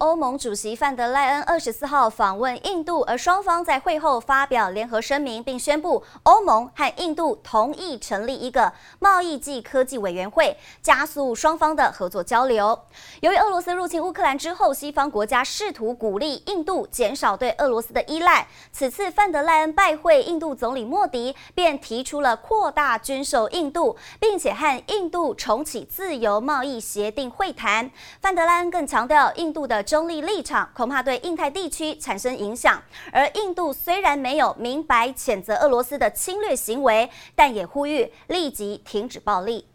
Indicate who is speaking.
Speaker 1: 欧盟主席范德赖恩二十四号访问印度，而双方在会后发表联合声明，并宣布欧盟和印度同意成立一个贸易暨科技委员会，加速双方的合作交流。由于俄罗斯入侵乌克兰之后，西方国家试图鼓励印度减少对俄罗斯的依赖。此次范德赖恩拜会印度总理莫迪，便提出了扩大军售印度，并且和印度重启自由贸易协定会谈。范德赖恩更强调，印度的中立立场恐怕对印太地区产生影响，而印度虽然没有明白谴责俄罗斯的侵略行为，但也呼吁立即停止暴力。